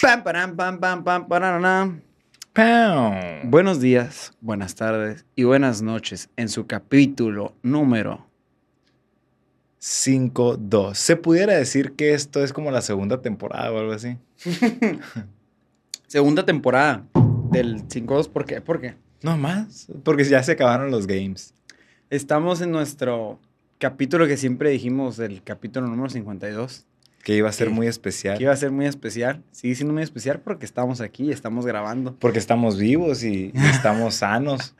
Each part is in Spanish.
Pam, param, pam, pam, pam. ¡Pam! Buenos días, buenas tardes y buenas noches en su capítulo número. 5-2. Se pudiera decir que esto es como la segunda temporada o algo así. Segunda temporada del 5-2. ¿Por qué? ¿Por qué? No más, porque ya se acabaron los games. Estamos en nuestro capítulo que siempre dijimos, el capítulo número 52. Que iba a ser muy especial. Que iba a ser muy especial. Sigue siendo muy especial porque estamos aquí estamos grabando. Porque estamos vivos y, y estamos sanos.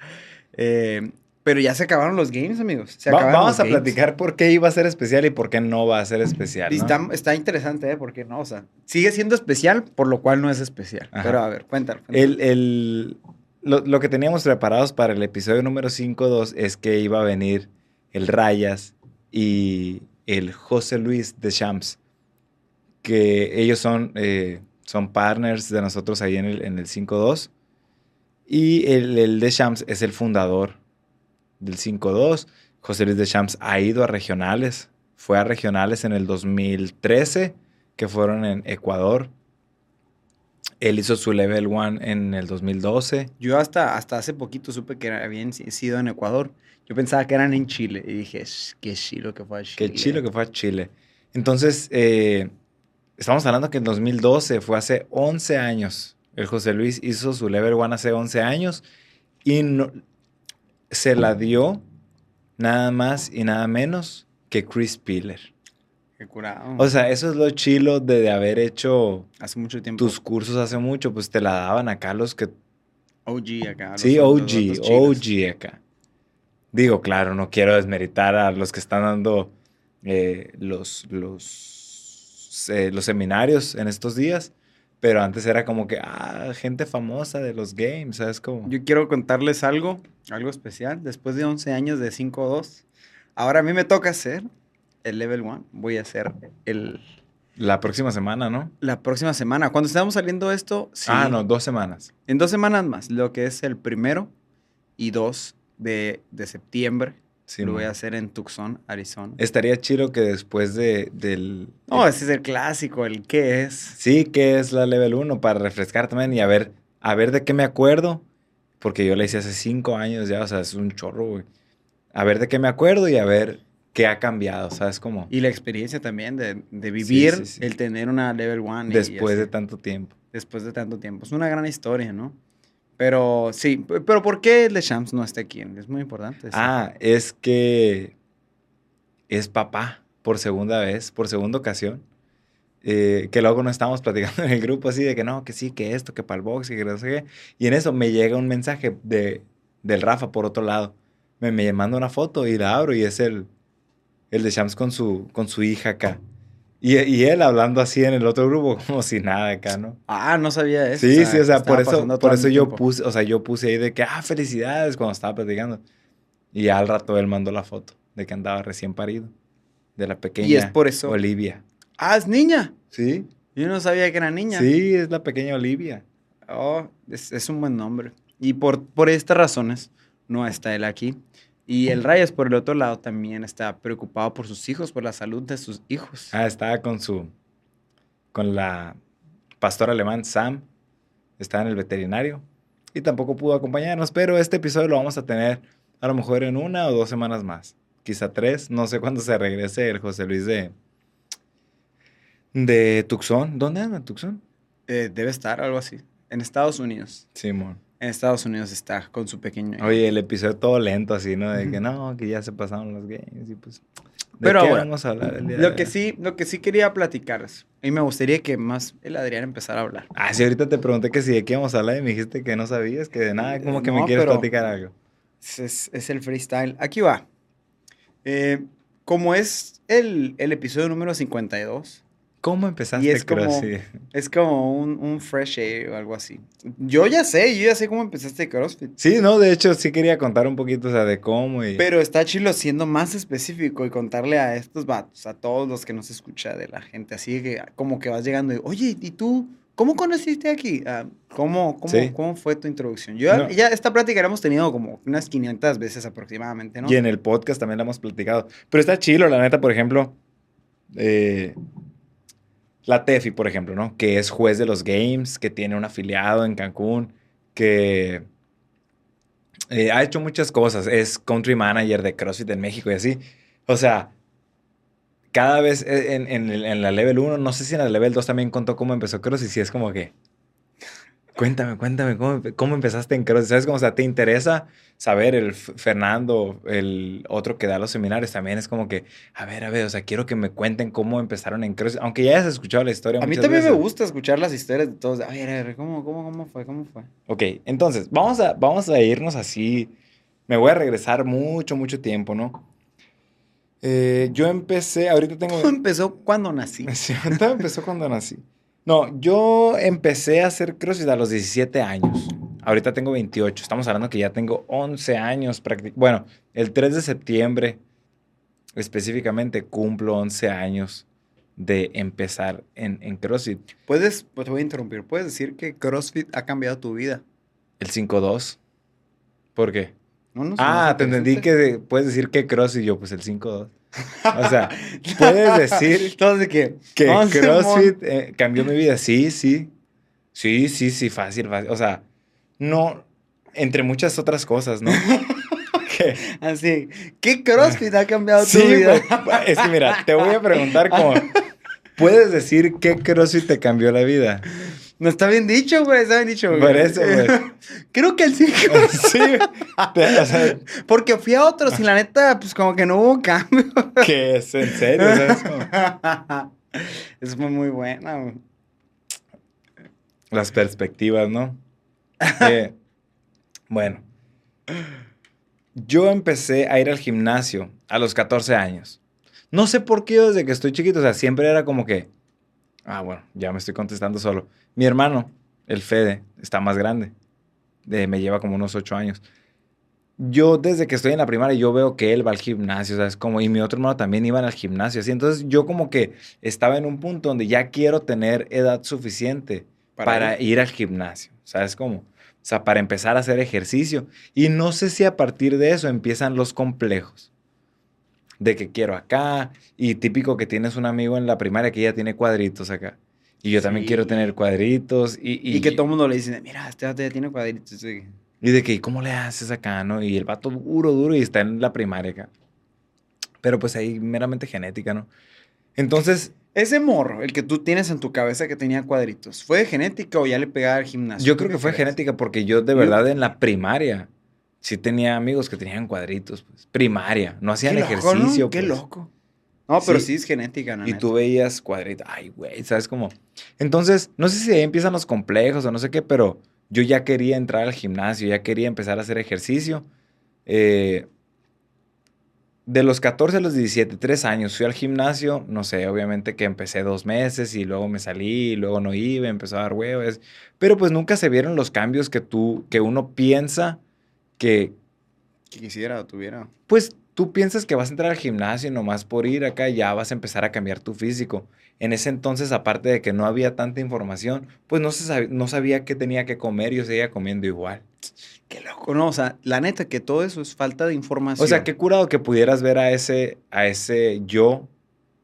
Eh, pero ya se acabaron los games, amigos. Se Va- vamos a games. platicar por qué iba a ser especial y por qué no va a ser especial. Está, está interesante, ¿eh? Porque no, o sea, sigue siendo especial, por lo cual no es especial. Ajá. Pero a ver, cuéntalo. cuéntalo. El, el- lo, lo que teníamos preparados para el episodio número 5-2 es que iba a venir el Rayas y el José Luis de Champs, que ellos son, eh, son partners de nosotros ahí en el, en el 5-2. Y el, el de Champs es el fundador del 5-2. José Luis de Champs ha ido a regionales, fue a regionales en el 2013, que fueron en Ecuador. Él hizo su level 1 en el 2012. Yo hasta, hasta hace poquito supe que habían si- sido en Ecuador. Yo pensaba que eran en Chile. Y dije, "Sh, qué chilo que fue a Chile. Qué chilo que fue a Chile. Entonces, eh, estamos hablando que en 2012 fue hace 11 años. El José Luis hizo su level 1 hace 11 años y no- se la dio nada más y nada menos que Chris Piller. Qué curado. O sea, eso es lo chilo de, de haber hecho hace mucho tiempo. tus cursos hace mucho, pues te la daban acá los que OG acá. Sí, OG. OG acá. Digo, claro, no quiero desmeritar a los que están dando eh, los, los, eh, los seminarios en estos días, pero antes era como que, ah, gente famosa de los games, ¿sabes cómo? Yo quiero contarles algo, algo especial. Después de 11 años de 5-2, ahora a mí me toca hacer el level 1. Voy a hacer el, La próxima semana, ¿no? la próxima semana. Cuando estamos saliendo esto, sí, Ah, no, dos semanas. En dos semanas más, lo que es el primero y 2 de, de septiembre. Sí, lo voy a man. hacer en Tucson, Arizona. Estaría chido que después de, del... No, el- ese es el clásico, el qué es. Sí, que es la level 1 para refrescar también y a ver, a ver de qué me acuerdo, porque yo la hice hace cinco años ya, o sea, es un chorro, güey. A ver de qué me acuerdo y a ver qué ha cambiado, ¿sabes cómo? Y la experiencia también de, de vivir, sí, sí. el tener una level 1. Después de tanto tiempo. después de tanto tiempo. Es una gran historia, ¿no? Pero sí, pero ¿por qué el de Shams no está aquí? Es muy importante. sí. Ah, es que es papá por segunda vez, por segunda ocasión. eh, que luego no estábamos platicando en el grupo así de que no, que sí, que esto, que para el box, que no sé qué. Y en eso me llega un mensaje de, del Rafa por otro lado. Me, me manda una foto y la abro y es el, el de con su, con su hija acá. Y, y él hablando así en el otro grupo como si nada acá, ¿no? Ah, no sabía eso. Sí, sí, o sea, por eso, por eso yo tiempo. puse, o sea, yo puse ahí de que, ah, felicidades cuando estaba platicando. Y ya al rato él mandó la foto de que andaba recién parido. De la pequeña Y es por eso. Olivia. Ah, es niña. ¿Sí? Yo no sabía que era niña. Sí, es la pequeña Olivia. Oh, es, es un buen nombre. Y por, por estas razones no está él aquí. Y el Reyes, por el otro lado, también está preocupado por sus hijos, por la salud de sus hijos. Ah, estaba con su, con la pastora alemán Sam. Estaba en el veterinario. Y tampoco pudo acompañarnos, pero este episodio lo vamos a tener a lo mejor en una o dos semanas más. Quizá tres. No sé cuándo se regrese el José Luis de, de Tucson. ¿Dónde anda Tucson? Eh, debe estar, algo así. En Estados Unidos. Simón. En Estados Unidos está con su pequeño. Oye, el episodio todo lento así, ¿no? De que no, que ya se pasaron los games y pues... ¿De Pero qué ahora, vamos a hablar el día Lo de que sí, lo que sí quería platicarles. Y me gustaría que más el Adrián empezara a hablar. Ah, sí, ahorita te pregunté que si de qué íbamos a hablar y me dijiste que no sabías, que de nada, como que me No, quieres pero- platicar algo. Es, es- es el freestyle. Aquí va. Eh, como es el, el episodio número 52, ¿Cómo empezaste Y es como- CrossFit? es como un, un fresh air o algo así. Yo ya sé, yo ya sé cómo empezaste CrossFit. Sí, no, de hecho sí quería contar un poquito, o sea, de cómo y... Pero está chilo siendo más específico y contarle a estos vatos, a todos los que nos escucha de la gente, así que como que vas llegando y, oye, ¿y tú cómo conociste aquí? Ah, ¿cómo, cómo, Sí. ¿Cómo fue tu introducción? Yo, No. ya esta plática la hemos tenido como unas 500 veces aproximadamente, ¿no? Y en el podcast también la hemos platicado. Pero está chilo, la neta, por ejemplo. eh, la Tefi, por ejemplo, ¿no? Que es juez de los games, que tiene un afiliado en Cancún, que eh, ha hecho muchas cosas. Es country manager de CrossFit en México y así. O sea, cada vez eh, en, en, la level 1, no sé si en la level 2 también contó cómo empezó CrossFit, si es como que Cuéntame, cuéntame, ¿cómo, cómo empezaste en CrossFit? ¿Sabes cómo? O sea, ¿te interesa saber el Fernando, el otro que da los seminarios también? Es como que, a ver, a ver, o sea, quiero que me cuenten cómo empezaron en CrossFit, aunque ya hayas escuchado la historia. A mí también me gusta escuchar las historias de todos. A ver, a ver, ¿cómo, cómo, cómo fue? ¿Cómo fue? Ok, entonces, vamos a, vamos a irnos así. Me voy a regresar mucho, mucho tiempo, ¿no? Eh, yo empecé, ahorita tengo... ¿Cómo empezó cuando nací? Sí, todo empezó cuando nací. No, yo empecé a hacer CrossFit a los 17 años. Ahorita tengo 28. Estamos hablando que ya tengo 11 años. Bueno, el 3 de septiembre específicamente cumplo 11 años de empezar en, en CrossFit. Puedes, pues te voy a interrumpir, puedes decir que CrossFit ha cambiado tu vida. El 5-2. ¿Por qué? No, no, ah, te entendí que puedes decir que CrossFit yo, pues el 5-2. O sea, puedes decir Entonces, que, que CrossFit eh, cambió mi vida. Sí, sí. Sí, sí, sí, fácil, fácil. O sea, no, entre muchas otras cosas, ¿no? ¿Qué? Así, ¿qué CrossFit ha cambiado tu vida? es que mira, te voy a preguntar. ¿Puedes decir qué CrossFit te cambió la vida? No está bien dicho, güey, está bien dicho, güey. Por eso, güey. Creo que el 5. sí. o sea, porque fui a otros y la neta, pues como que no hubo cambio. ¿Qué es? ¿En serio? eso? eso fue muy buena, güey. Las perspectivas, ¿no? Eh, bueno. Yo empecé a ir al gimnasio a los 14 años. No sé por qué yo desde que estoy chiquito, o sea, siempre era como que Ah, bueno, ya me estoy contestando solo. Mi hermano, el Fede, está más grande. me lleva como unos ocho años. Yo desde que estoy en la primaria, yo veo que él va al gimnasio, ¿sabes? Como, y mi otro hermano también iban al gimnasio, así. Entonces yo como que estaba en un punto donde ya quiero tener edad suficiente para, para ir? ir al gimnasio, ¿sabes cómo? O sea, para empezar a hacer ejercicio. Y no sé si a partir de eso empiezan los complejos de que quiero acá. Y típico que tienes un amigo en la primaria que ya tiene cuadritos acá. Y yo también quiero tener cuadritos. Y, y, que todo el mundo le dice, mira, este ya tiene cuadritos. Y de que, ¿cómo le haces acá, no? Y el vato duro, duro y está en la primaria acá. Pero pues ahí meramente genética, ¿no? Entonces... Ese morro, el que tú tienes en tu cabeza que tenía cuadritos, ¿fue de genética o ya le pegaba al gimnasio? Yo creo que fue genética porque yo de verdad en la primaria sí tenía amigos que tenían cuadritos, pues, primaria, no hacían ejercicio. Qué pues. loco. No, pero sí, es genética, ¿no? Y tú veías cuadritos, ay, güey, ¿sabes cómo? Entonces, no sé si ahí empiezan los complejos o no sé qué, pero yo ya quería entrar al gimnasio, ya quería empezar a hacer ejercicio. Eh, de los 14 a los 17, tres años, fui al gimnasio, no sé, obviamente que empecé dos meses y luego me salí, y luego no iba, empezó a dar huevos, pero pues nunca se vieron los cambios que tú, que uno piensa que... Que quisiera o tuviera. Pues tú piensas que vas a entrar al gimnasio y nomás por ir acá ya vas a empezar a cambiar tu físico. En ese entonces, aparte de que no había tanta información, pues no, se sabía, no sabía qué tenía que comer y yo seguía comiendo igual. Qué loco, ¿no? O sea, la neta que todo eso es falta de información. O sea, qué curado que pudieras ver a ese, a ese yo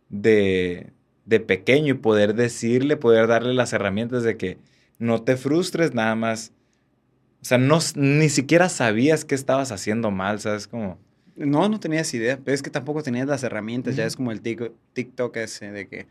de, de pequeño y poder decirle, poder darle las herramientas de que no te frustres, nada más o sea, no, ni siquiera sabías qué estabas haciendo mal, ¿sabes? Como... No, no tenías idea, pero es que tampoco tenías las herramientas, ya es como el TikTok ese de que...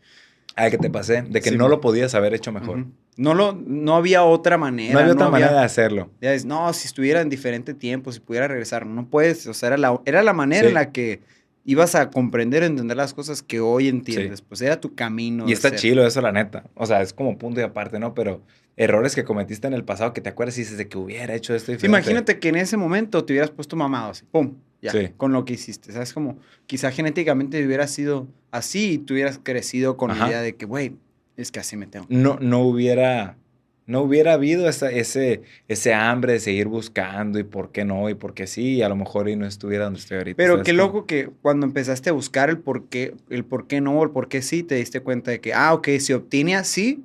Ah, que te pasé, de que no lo podías haber hecho mejor. No, lo, no había otra manera. No había otra manera de hacerlo. Ya es, no, si estuviera en diferente tiempo, si pudiera regresar, no puedes, o sea, era la, era la manera en la que ibas a comprender, entender las cosas que hoy entiendes. Pues era tu camino. Y está chilo eso, la neta. O sea, es como punto y aparte, ¿no? Pero errores que cometiste en el pasado que te acuerdas y dices de que hubiera hecho esto diferente. imagínate que en ese momento te hubieras puesto mamado así, pum, ya, con lo que hiciste. ¿Sabes? Como quizá genéticamente hubiera sido así y tú hubieras crecido con la idea de que, güey, es que así me tengo. No, no hubiera, no hubiera habido esa, ese, ese hambre de seguir buscando y por qué no y por qué sí, y a lo mejor y no estuviera donde estoy ahorita. Pero qué loco que cuando empezaste a buscar el por qué, el por qué no, el por qué sí, te diste cuenta de que, ah, ok, si obtiene así,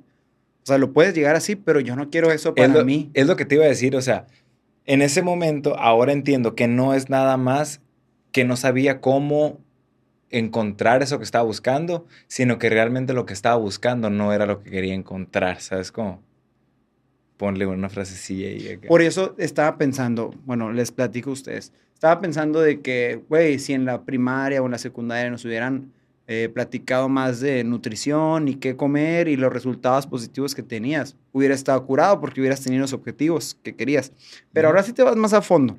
o sea, lo puedes llegar así, pero yo no quiero eso para mí. Es lo que te iba a decir, o sea, en ese momento ahora entiendo que no es nada más que no sabía cómo encontrar eso que estaba buscando, sino que realmente lo que estaba buscando no era lo que quería encontrar, ¿sabes cómo? Ponle una frasecilla ahí. Por eso estaba pensando, bueno, les platico a ustedes, estaba pensando de que, güey, si en la primaria o en la secundaria nos hubieran eh, platicado más de nutrición y qué comer y los resultados positivos que tenías, hubiera estado curado porque hubieras tenido los objetivos que querías. Pero ahora sí te vas más a fondo.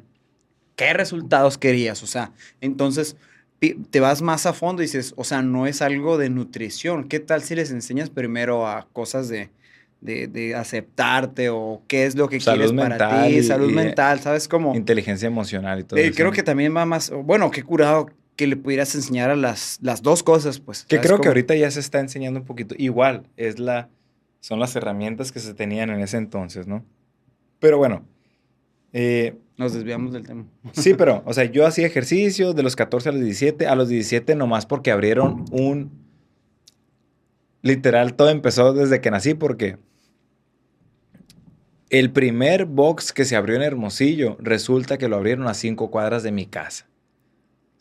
¿Qué resultados querías? O sea, entonces te vas más a fondo y dices, o sea, no es algo de nutrición. ¿Qué tal si les enseñas primero a cosas de, de, aceptarte o qué es lo que quieres para ti? salud mental, ¿sabes cómo? Inteligencia emocional y todo eso. Creo que también va más, bueno, qué curado que le pudieras enseñar a las, las dos cosas, pues. Que creo que ahorita ya se está enseñando un poquito. Igual, es la, son las herramientas que se tenían en ese entonces, ¿no? Pero bueno, eh, nos desviamos del tema. Sí, pero, o sea, yo hacía ejercicio de los 14 a los 17. A los 17 nomás porque abrieron un... Literal, todo empezó desde que nací porque el primer box que se abrió en Hermosillo resulta que lo abrieron a cinco cuadras de mi casa.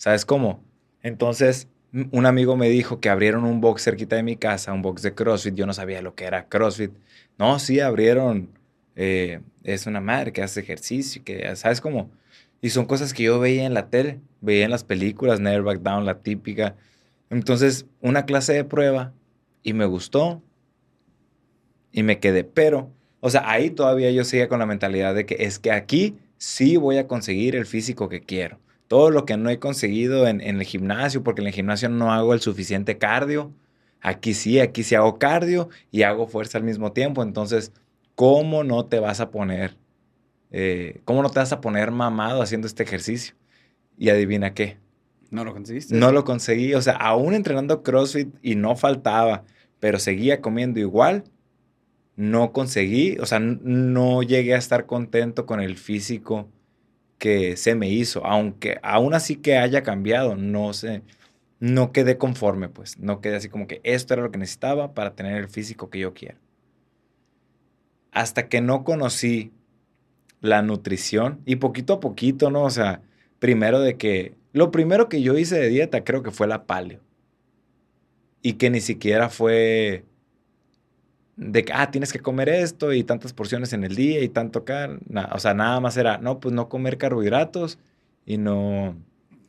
¿Sabes cómo? Entonces, un amigo me dijo que abrieron un box cerquita de mi casa, un box de CrossFit. Yo no sabía lo que era CrossFit. No, sí, abrieron eh, es una madre que hace ejercicio, que, ¿sabes cómo? Y son cosas que yo veía en la tele, veía en las películas, Never Back Down, la típica. Entonces, una clase de prueba y me gustó y me quedé. Pero, o sea, ahí todavía yo seguía con la mentalidad de que es que aquí sí voy a conseguir el físico que quiero. Todo lo que no he conseguido en, en el gimnasio, porque en el gimnasio no hago el suficiente cardio. Aquí sí, aquí sí hago cardio y hago fuerza al mismo tiempo. Entonces, ¿cómo no te vas a poner, eh, cómo no te vas a poner mamado haciendo este ejercicio? Y adivina qué. ¿No lo conseguiste? No lo conseguí. O sea, aún entrenando CrossFit y no faltaba, pero seguía comiendo igual, no conseguí, o sea, no llegué a estar contento con el físico que se me hizo, aunque aún así que haya cambiado, no sé, no quedé conforme, pues, no quedé así como que esto era lo que necesitaba para tener el físico que yo quiero hasta que no conocí la nutrición y poquito a poquito, ¿no? O sea, primero de que, lo primero que yo hice de dieta creo que fue la paleo. Y que ni siquiera fue de que, ah, tienes que comer esto y tantas porciones en el día y tanto carne. o sea, nada más era, no, pues no comer carbohidratos y no...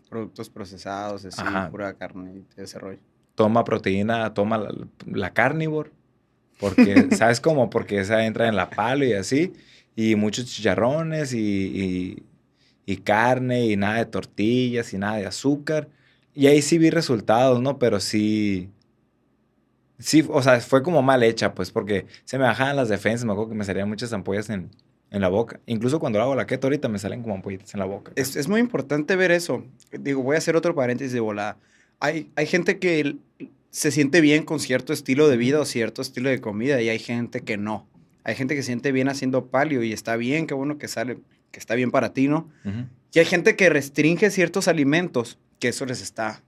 Productos procesados, así, pura carne y ese rollo. Toma proteína, toma la, la carnívore porque, ¿sabes cómo? Porque esa entra en la palo y así. Y muchos chicharrones y, y, carne y nada de tortillas y nada de azúcar. Y ahí sí vi resultados, ¿no? Pero sí... Sí, o sea, fue como mal hecha, pues, porque se me bajaban las defensas. Me acuerdo que me salían muchas ampollas en, en la boca. Incluso cuando hago la keto ahorita me salen como ampollitas en la boca. Es, es, muy importante ver eso. Digo, voy a hacer otro paréntesis de volada. Hay, hay gente que se siente bien con cierto estilo de vida o cierto estilo de comida y hay gente que no. Hay gente que se siente bien haciendo palio y está bien, qué bueno que sale, que está bien para ti, ¿no? Y hay gente que restringe ciertos alimentos, que eso les está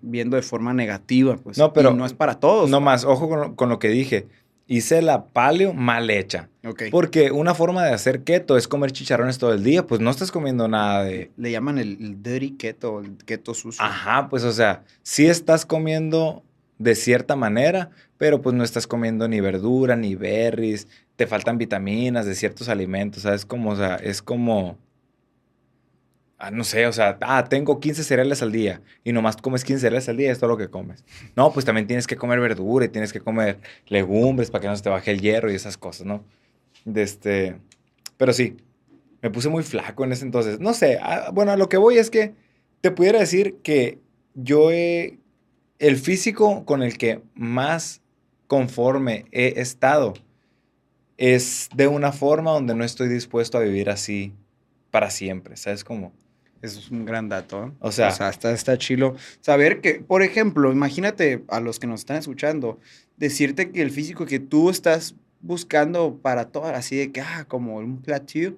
viendo de forma negativa, pues. No, pero no es para todos. No más, ojo con, lo que dije. Hice la paleo mal hecha. Porque una forma de hacer keto es comer chicharrones todo el día, pues no estás comiendo nada de... Le llaman el, el dirty keto, el keto sucio. Ajá, pues o sea, sí estás comiendo de cierta manera, pero pues no estás comiendo ni verdura, ni berries, te faltan vitaminas de ciertos alimentos, ¿sabes? Como, o sea, es como, ah, no sé, o sea, ah, tengo 15 cereales al día y nomás comes 15 cereales al día, es todo lo que comes. No, pues también tienes que comer verdura y tienes que comer legumbres para que no se te baje el hierro y esas cosas, ¿no? Este, pero sí, me puse muy flaco en ese entonces. No sé, ah, bueno, a lo que voy es que te pudiera decir que yo he el físico con el que más conforme he estado es de una forma donde no estoy dispuesto a vivir así para siempre, ¿sabes cómo? Eso es un gran dato. ¿eh? O sea, está, está chilo. Saber que, por ejemplo, imagínate a los que nos están escuchando, decirte que el físico que tú estás buscando para todo, así de que, ah, como un platillo,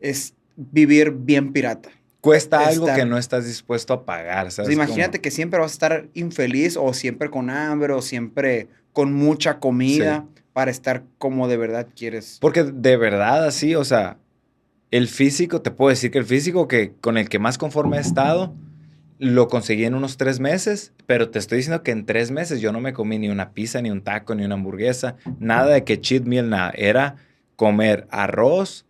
es vivir bien pirata. Cuesta algo que no estás dispuesto a pagar, ¿sabes? imagínate que siempre vas a estar infeliz o siempre con hambre o siempre con mucha comida para estar como de verdad quieres. Porque de verdad así, o sea, el físico, te puedo decir que el físico que con el que más conforme he estado lo conseguí en unos tres meses, pero te estoy diciendo que en tres meses yo no me comí ni una pizza, ni un taco, ni una hamburguesa, nada de que cheat meal, nada. Era comer arroz,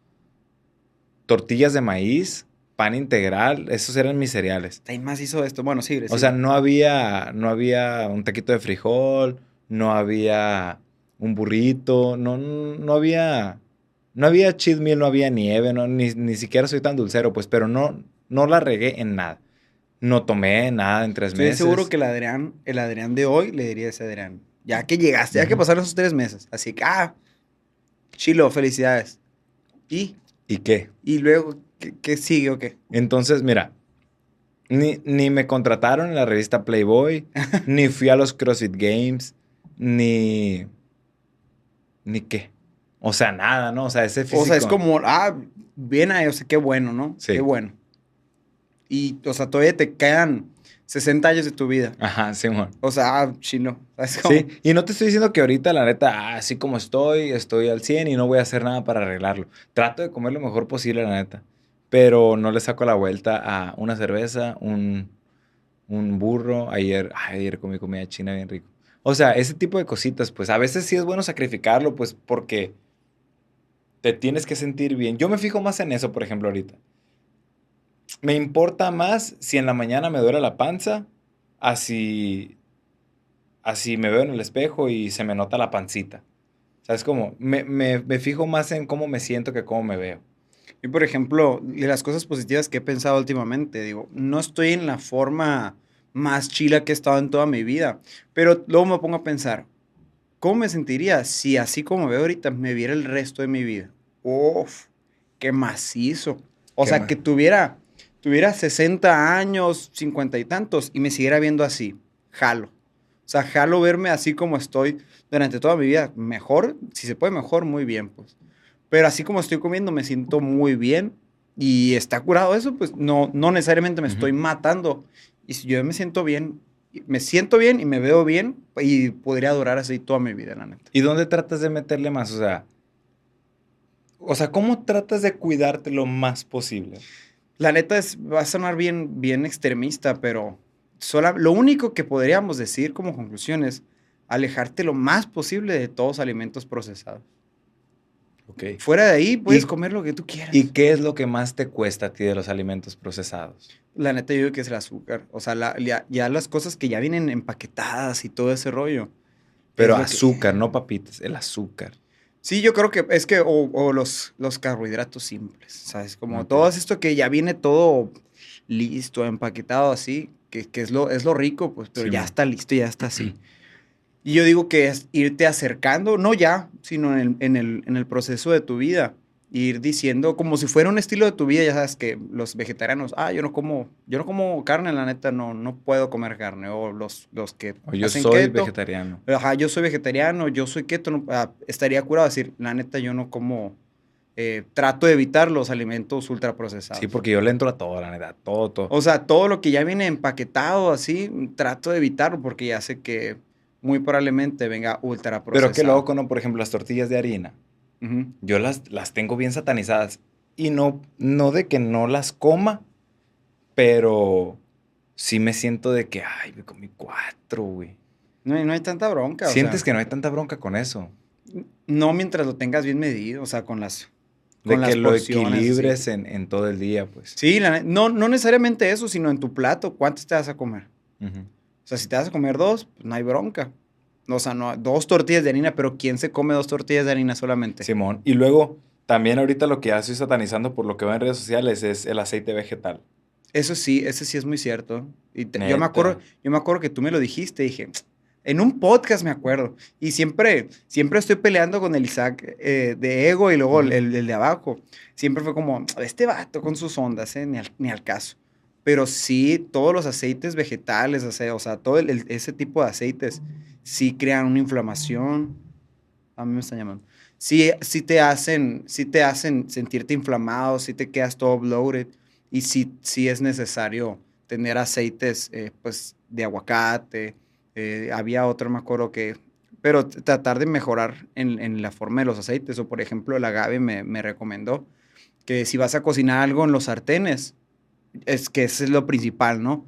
tortillas de maíz, pan integral, esos eran mis cereales. ¿Quién más hizo esto? Bueno, sí. O sea, no había, no había un taquito de frijol, no había un burrito, no, no había, no había cheat meal, no había nieve, no, ni, ni siquiera soy tan dulcero, pues, pero no, no la regué en nada. No tomé nada en tres Estoy meses. seguro que el Adrián, el Adrián de hoy le diría a ese Adrián, ya que llegaste, ya que pasaron esos tres meses. Así que, ah, chilo, felicidades. ¿Y? ¿Y qué? ¿Y luego qué, qué sigue o qué? Entonces, mira, ni, ni me contrataron en la revista Playboy, ni fui a los CrossFit Games, ni... ¿Ni qué? O sea, nada, ¿no? O sea, ese físico... O sea, es como, ah, bien ahí, o sea, qué bueno, ¿no? Sí. Qué bueno. Y, o sea, todavía te quedan 60 años de tu vida. Ajá, Simón. O sea, ah, chino. Sí, y no te estoy diciendo que ahorita, la neta, ah, así como estoy, estoy al 100 y no voy a hacer nada para arreglarlo. Trato de comer lo mejor posible, la neta. Pero no le saco la vuelta a una cerveza, un, un burro. Ayer, ay, ayer comí comida china bien rico. O sea, ese tipo de cositas, pues a veces sí es bueno sacrificarlo, pues porque te tienes que sentir bien. Yo me fijo más en eso, por ejemplo, ahorita. Me importa más si en la mañana me duele la panza, así, así me veo en el espejo y se me nota la pancita. ¿Sabes cómo? Me, me, me fijo más en cómo me siento que cómo me veo. Y por ejemplo, de las cosas positivas que he pensado últimamente, digo, no estoy en la forma más chila que he estado en toda mi vida, pero luego me pongo a pensar, ¿cómo me sentiría si así como veo ahorita me viera el resto de mi vida? Uf, qué macizo. O Qué sea, ma- que tuviera, tuviera 60 años, 50 y tantos y me siguiera viendo así, jalo. O sea, jalo verme así como estoy durante toda mi vida. Mejor, si se puede mejor, muy bien, pues. Pero así como estoy comiendo, me siento muy bien y está curado eso, pues no, no necesariamente me estoy matando. Y si yo me siento bien, me siento bien y me veo bien y podría durar así toda mi vida, la neta. ¿Y dónde tratas de meterle más? O sea, o sea, ¿cómo tratas de cuidarte lo más posible? La neta es, va a sonar bien, bien extremista, pero sola- lo único que podríamos decir como conclusión es alejarte lo más posible de todos los alimentos procesados. Ok. Fuera de ahí, puedes comer lo que tú quieras. ¿Y qué es lo que más te cuesta a ti de los alimentos procesados? La neta, yo digo que es el azúcar. O sea, la- ya, ya las cosas que ya vienen empaquetadas y todo ese rollo. Pero que- azúcar, no papitas, el azúcar. Sí, yo creo que es que, o, o los, los carbohidratos simples, ¿sabes? Como todo esto que ya viene todo listo, empaquetado así, que, que es, lo, es lo rico, pues, pero Sí, ya man. está listo, ya está así. Y yo digo que es irte acercando, no ya, sino en el, en el, en el proceso de tu vida. Ir diciendo, como si fuera un estilo de tu vida, ya sabes que los vegetarianos, ah, yo no como, yo no como carne, la neta, no, no puedo comer carne. O los, los que O yo hacen soy keto, vegetariano. Ajá, yo soy vegetariano, yo soy keto, no- ah, estaría curado decir, la neta, yo no como, eh, trato de evitar los alimentos ultraprocesados. Sí, porque yo le entro a todo, la neta, todo, todo. O sea, todo lo que ya viene empaquetado así, trato de evitarlo porque ya sé que muy probablemente venga ultraprocesado. Pero qué loco, ¿no? Por ejemplo, las tortillas de harina. Yo las, las tengo bien satanizadas. Y no, no de que no las coma, pero sí me siento de que, ay, me comí cuatro, güey. No, hay- no hay tanta bronca. o Sientes sea, que no hay tanta bronca con eso. No mientras lo tengas bien medido, o sea, con las... De con las que lo equilibres en, en todo el día, pues. Sí, la no, no necesariamente eso, sino en tu plato, ¿cuántas te vas a comer? O sea, si te vas a comer dos, pues no hay bronca. O sea, no, dos tortillas de harina, pero ¿quién se come dos tortillas de harina solamente? Simón. Y luego, también ahorita lo que ya estoy satanizando por lo que veo en redes sociales es el aceite vegetal. Eso sí, eso sí es muy cierto. Y te- yo, me acuerdo, yo me acuerdo que tú me lo dijiste, dije, en un podcast me acuerdo. Y siempre, siempre estoy peleando con el Isaac eh, de ego y luego el, el- de abajo. Siempre fue como, este vato con sus ondas, eh, ni, al, ni al caso. Pero sí, todos los aceites vegetales, o sea, o sea todo el- el- ese tipo de aceites, sí crean una inflamación. A mí me están llamando. Sí, sí te hacen, sí te hacen sentirte inflamado, sí te quedas todo bloated y sí, sí es necesario tener aceites, eh, pues, de aguacate. eh, había otro, me acuerdo que... Pero tratar de mejorar en, en la forma de los aceites. O, por ejemplo, el agave me, me recomendó que si vas a cocinar algo en los sartenes, es que ese es lo principal, ¿no?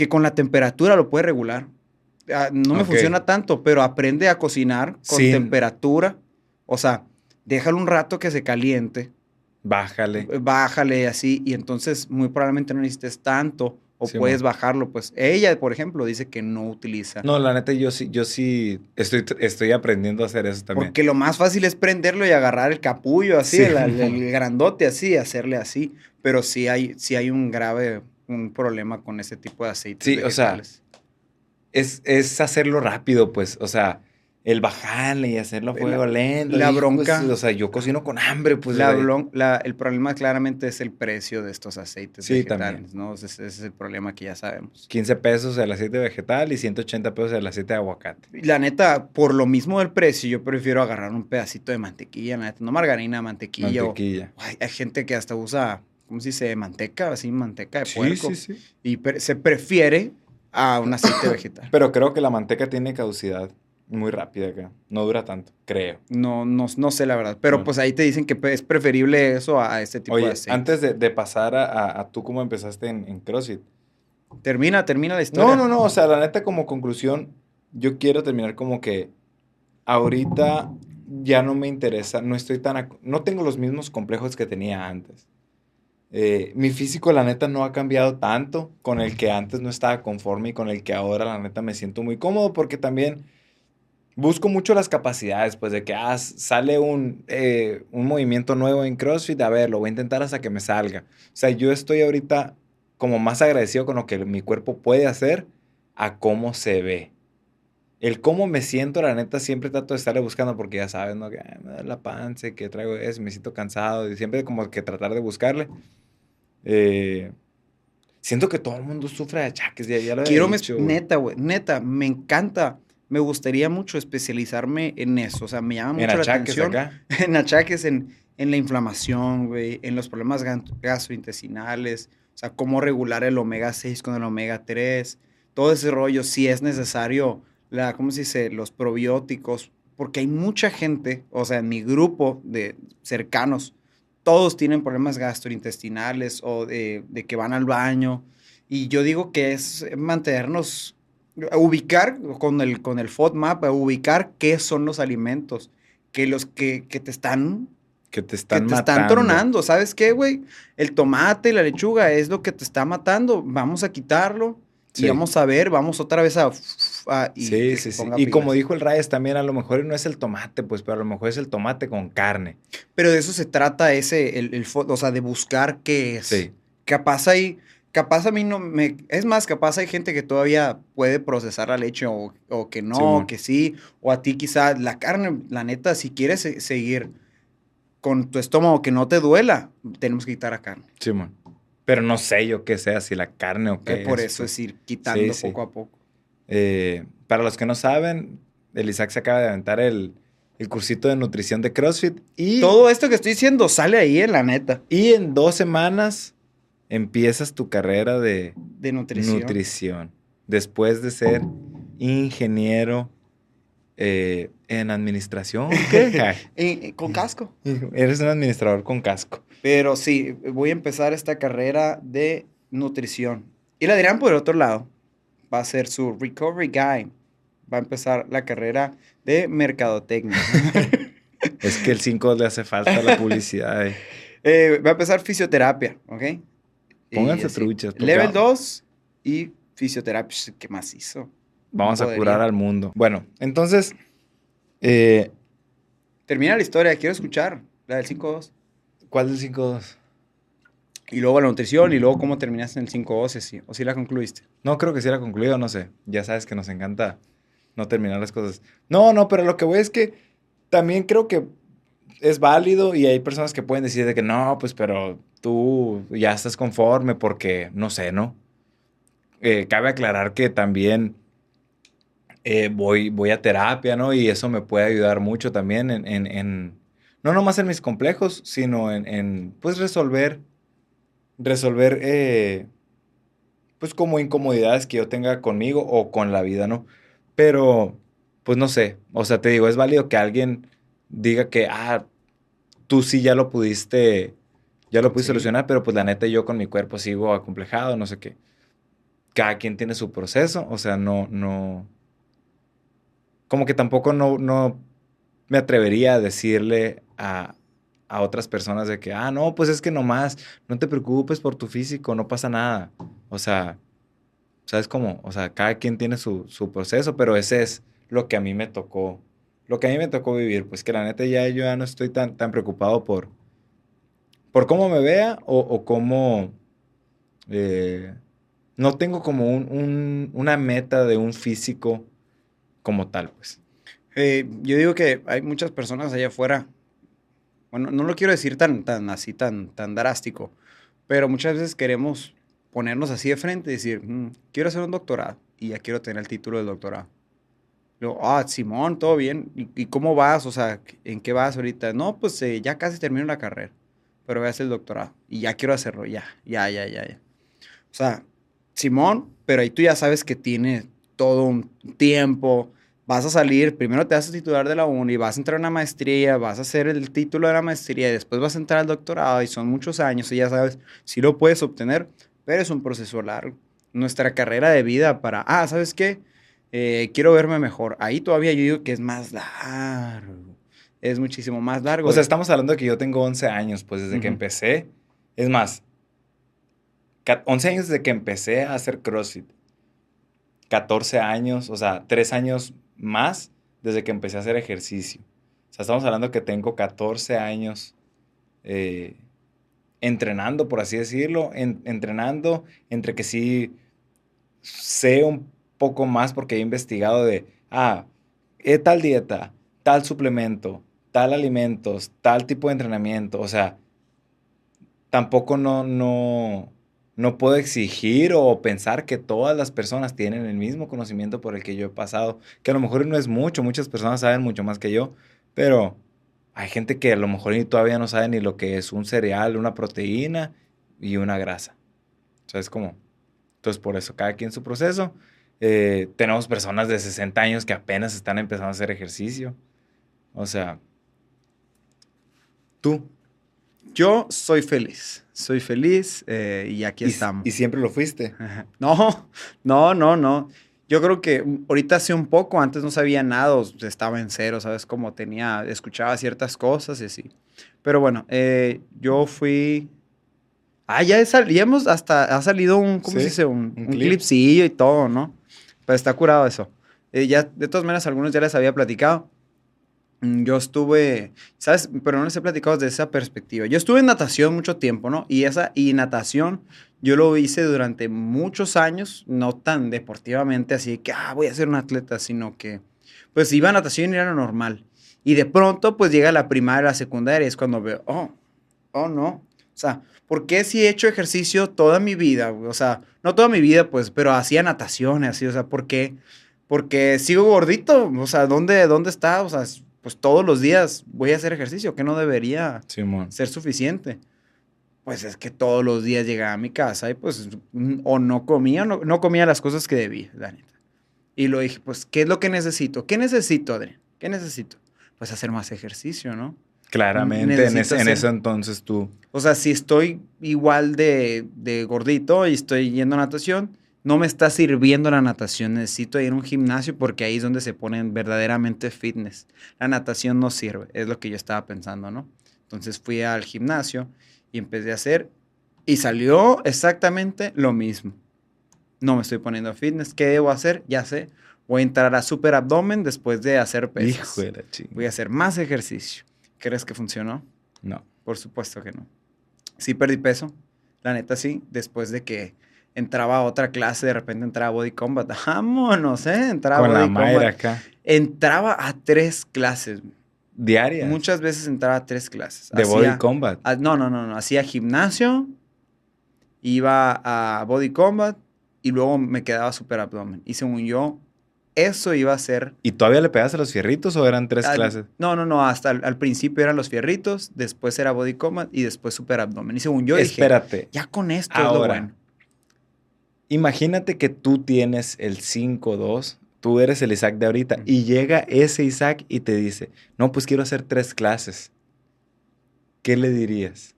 que con la temperatura lo puede regular. Ah, no me funciona tanto, pero aprende a cocinar con Sí. temperatura. O sea, déjalo un rato que se caliente, Bájale. bájale así, y entonces muy probablemente no necesites tanto, o Sí, puedes bajarlo. Pues ella, por ejemplo, dice que no utiliza. No, la neta, yo sí, yo sí estoy, estoy aprendiendo a hacer eso también. Porque lo más fácil es prenderlo y agarrar el capullo así, Sí, el, el- grandote así, hacerle así. Pero sí hay, sí hay un grave un problema con ese tipo de aceites. Sí, o sea, vegetales. Es, es hacerlo rápido, pues. O sea, el bajarle y hacerlo a La- fuego lento. la y, pues, bronca- o sea, yo cocino con hambre, pues. La o la- el problema claramente es el precio de estos aceites Sí, vegetales, también. ¿no? Ese, ese es el problema que ya sabemos. 15 pesos el aceite vegetal y 180 pesos el aceite de aguacate. La neta, por lo mismo del precio, yo prefiero agarrar un pedacito de mantequilla, la neta, no margarina, mantequilla. o- Mantequilla. Ay, hay gente que hasta usa, ¿cómo se dice? Manteca, así, manteca de Sí, puerco. sí, sí. Y pre- se prefiere a un aceite vegetal. Pero creo que la manteca tiene caducidad muy rápida acá. No dura tanto, creo. No, no, no sé la verdad, pero No. pues ahí te dicen que pe- es preferible eso a, a este tipo de aceite. antes de, de pasar a, a- a tú cómo empezaste en, en CrossFit. Termina, termina la historia. No, no, no. O sea, la neta, como conclusión, yo quiero terminar como que ahorita ya no me interesa, no estoy tan. No tengo los mismos complejos que tenía antes. Eh, mi físico, la neta, no ha cambiado tanto con el que antes no estaba conforme y con el que ahora, la neta, me siento muy cómodo porque también busco mucho las capacidades, pues de que ah, sale un, eh, un movimiento nuevo en CrossFit, a ver, lo voy a intentar hasta que me salga. O sea, yo estoy ahorita como más agradecido con lo que mi cuerpo puede hacer a cómo se ve. El cómo me siento, la neta, siempre trato de estarle buscando porque ya sabes, ¿no? Que "Ay, me da la panza, que traigo eso, me siento cansado y siempre como que tratar de buscarle. Eh, siento que todo el mundo sufre de achaques, ya, ya lo había Quiero, me- neta, güey, neta, me encanta. Me gustaría mucho especializarme en eso. O sea, me llama mucho En la atención. acá. En achaques, en, en la inflamación, güey, en los problemas gastrointestinales. O sea, cómo regular el omega 6 con el omega 3. Todo ese rollo, si es necesario, la, ¿cómo se dice? Los probióticos. Porque hay mucha gente, o sea, en mi grupo de cercanos, todos tienen problemas gastrointestinales o de, de que van al baño. Y yo digo que es mantenernos, ubicar con el, con el FODMAP, ubicar qué son los alimentos que los que, que te están, Que te que están te están tronando. ¿Sabes qué, güey? El tomate y la lechuga es lo que te está matando. Vamos a quitarlo Sí. y vamos a ver, vamos otra vez a... a- y sí, sí, sí. Y como dijo el Reyes también, a lo mejor no es el tomate, pues, pero a lo mejor es el tomate con carne. Pero de eso se trata ese, el, o sea, de buscar qué es. Sí. Capaz hay, capaz a mí no me, es más, capaz hay gente que todavía puede procesar la leche o, o que no, Simón. que sí, o a ti quizá la carne, la neta, si quieres se- seguir con tu estómago que no te duela, tenemos que quitar la carne. Simón. Pero no sé yo qué sea, si la carne o qué. Eh, Por es, eso pues. es ir quitando Sí, sí. poco a poco. Eh, para los que no saben, el Isaac se acaba de aventar el, el cursito de nutrición de CrossFit y, Todo esto que estoy diciendo sale ahí en la neta y en dos semanas empiezas tu carrera de de nutrición. nutrición. Después de ser ingeniero eh, en administración. con casco. Eres un administrador con casco. Pero sí, voy a empezar esta carrera de nutrición. Y la dirán por el otro lado. Va a ser su recovery guy. Va a empezar la carrera de mercadotecnia. Es que el 5 le hace falta la publicidad. eh. Eh, va a empezar fisioterapia, ¿ok? Pónganse truchas. Level 2 y fisioterapia. ¿Qué más hizo? Vamos a Podría. curar al mundo. Bueno, entonces, eh, Termina la historia, quiero escuchar. La del 5-2. ¿cuál del 5-2? Y luego la nutrición y luego cómo terminaste en el 5-2. Sí, o si la concluiste. No creo que si era concluido, no sé. Ya sabes que nos encanta no terminar las cosas. No, no, pero lo que voy es que también creo que es válido y hay personas que pueden decir de que no, pues pero tú ya estás conforme porque, no sé, ¿no? Eh, cabe aclarar que también eh, voy, voy a terapia, ¿no? Y eso me puede ayudar mucho también en, en- en- no nomás en mis complejos, sino en, en, pues resolver, resolver, eh, pues como incomodidades que yo tenga conmigo o con la vida, ¿no? Pero, pues no sé, o sea, te digo, es válido que alguien diga que, ah, tú sí ya lo pudiste, ya lo pudiste Sí. solucionar, pero pues la neta yo con mi cuerpo sigo acomplejado, no sé qué. cada quien tiene su proceso, o sea, no, no, como que tampoco no, no me atrevería a decirle a, a otras personas de que, ah, no, pues es que nomás, no te preocupes por tu físico, no pasa nada. O sea, ¿sabes cómo? O sea, cada quien tiene su, su proceso, pero ese es lo que a mí me tocó, lo que a mí me tocó vivir, pues que la neta ya yo ya no estoy tan, tan preocupado por, por cómo me vea o, o cómo... Eh, no tengo como un, una meta de un físico como tal, pues. Eh, yo digo que hay muchas personas allá afuera. Bueno, no lo quiero decir tan, tan así, tan, tan drástico, pero muchas veces queremos ponernos así de frente y decir, mm, quiero hacer un doctorado y ya quiero tener el título del doctorado. Luego, ah, Simón, todo bien. ¿Y, cómo vas? O sea, ¿en qué vas ahorita? No, pues eh, ya casi termino la carrera, pero voy a hacer el doctorado y ya quiero hacerlo, ya, ya, ya, ya, ya. O sea, Simón, pero ahí tú ya sabes que tiene todo un tiempo. Vas a salir, primero te vas a titular de la uni, vas a entrar a una maestría, vas a hacer el título de la maestría y después vas a entrar al doctorado y son muchos años y ya sabes si lo puedes obtener, pero es un proceso largo. Nuestra carrera de vida para, ah, ¿sabes qué? Eh, quiero verme mejor. Ahí todavía yo digo que es más largo. Es muchísimo más largo. O sea, estamos hablando de que yo tengo 11 años, pues desde que empecé. Es más, 11 años desde que empecé a hacer CrossFit. 14 años, o sea, 3 años más desde que empecé a hacer ejercicio. O sea, estamos hablando que tengo 14 años eh, entrenando, por así decirlo, entrenando entre que sí sé un poco más porque he investigado de, ah, tal dieta, tal suplemento, tal alimentos, tal tipo de entrenamiento. O sea, tampoco no, no, no puedo exigir o pensar que todas las personas tienen el mismo conocimiento por el que yo he pasado, que a lo mejor no es mucho, muchas personas saben mucho más que yo, pero hay gente que a lo mejor todavía no sabe ni lo que es un cereal, una proteína y una grasa. O sea, es entonces por eso cada quien su proceso. Eh, tenemos personas de 60 años que apenas están empezando a hacer ejercicio. O sea, tú. Yo soy feliz soy feliz eh, y aquí estamos. ¿Y siempre lo fuiste? No, no, no, no. Yo creo que ahorita sí un poco, antes no sabía nada, estaba en cero, ¿sabes? Como tenía, escuchaba ciertas cosas y así. Pero bueno, eh, yo fui... Ah, ya, hemos hasta, ha salido un, ¿cómo se dice? Un, un, clipsillo y todo, ¿no? Pero está curado eso. Eh, ya, de todas maneras, algunos ya les había platicado. Mm, yo estuve, ¿sabes? Pero no les he platicado desde esa perspectiva. Yo estuve en natación mucho tiempo, ¿no? Y esa, y natación, yo lo hice durante muchos años, no tan deportivamente, así que, ah, voy a ser un atleta, sino que, pues iba a natación y era lo normal. Y de pronto, pues llega la primaria, la secundaria, y es cuando veo, oh, oh, no. O sea, ¿por qué si he hecho ejercicio toda mi vida? O sea, no toda mi vida, pues, pero hacía natación, así, o sea, ¿por qué? Porque sigo gordito, o sea, ¿dónde, dónde está? O sea, pues todos los días voy a hacer ejercicio, que no debería ser suficiente. Pues es que todos los días llegaba a mi casa y pues o no comía, no, no comía las cosas que debía, la Y lo dije, pues, ¿qué es lo que necesito? ¿Qué necesito, Adrián? ¿Qué necesito? Pues hacer más ejercicio, ¿no? Claramente, en, en, eso entonces tú. O sea, si estoy igual de, de gordito y estoy yendo a natación, no me está sirviendo la natación, necesito ir a un gimnasio porque ahí es donde se ponen verdaderamente fitness. La natación no sirve, es lo que yo estaba pensando, ¿no? Entonces fui al gimnasio y empecé a hacer y salió exactamente lo mismo. No me estoy poniendo fitness, ¿qué debo hacer? Ya sé, voy a entrar a super abdomen después de hacer pesas. Hijo de la Voy a hacer más ejercicio. ¿Crees que funcionó? No. Por supuesto que no. Sí perdí peso, la neta sí, después de que entraba a otra clase, de repente entraba a Body Combat. Vámonos, ¿eh? Entraba Con a Body la acá. Entraba a tres clases. ¿Diarias? Muchas veces entraba a tres clases. ¿De Body Combat? no, no, no, no. Hacía gimnasio, iba a Body Combat y luego me quedaba super abdomen. Y según yo, eso iba a ser... ¿Y todavía le pegaste a los fierritos o eran tres clases? No, no, no. Hasta al, principio eran los fierritos, después era Body Combat y después super abdomen. Y según yo Espérate. ya con esto es lo bueno. Imagínate que tú tienes el 5-2, tú eres el Isaac de ahorita, y llega ese Isaac y te dice, no, pues quiero hacer tres clases. ¿Qué le dirías?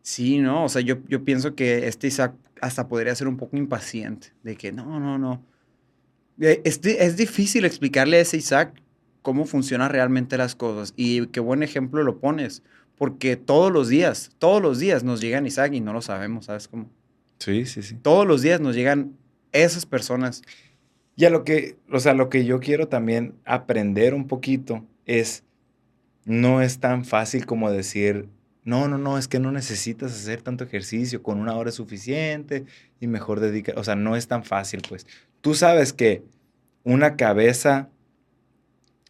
Sí, no, o sea, yo, yo pienso que este Isaac hasta podría ser un poco impaciente, de que no, no, no. Eh, Es, es difícil explicarle a ese Isaac cómo funcionan realmente las cosas. Y qué buen ejemplo lo pones, porque todos los días, todos los días nos llegan Isaac y no lo sabemos, ¿sabes cómo? Sí, sí, sí. Todos los días nos llegan esas personas. Y a lo que, o sea, lo que yo quiero también aprender un poquito es, no es tan fácil como decir, no, no, no, es que no necesitas hacer tanto ejercicio, con una hora es suficiente y mejor dedica, o sea, no es tan fácil, pues. Tú sabes que una cabeza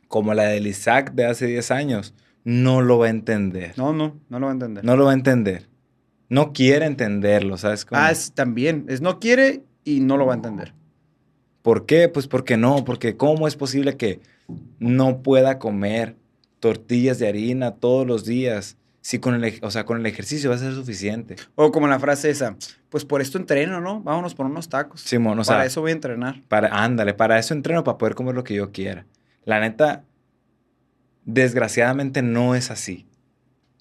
como la del Isaac de hace 10 años no lo va a entender. No, no, no lo va a entender. No lo va a entender. No quiere entenderlo, ¿sabes cómo? ah, es, también, es no quiere y no lo va a entender. ¿Por qué? Pues porque no, porque ¿cómo es posible que no pueda comer tortillas de harina todos los días? Si con el, o sea, con el ejercicio va a ser suficiente. O como la frase esa, pues por esto entreno, ¿no? Vámonos por unos tacos. Simón, o Para sea, eso voy a entrenar. para, ándale, para eso entreno, para poder comer lo que yo quiera. La neta, desgraciadamente no es así.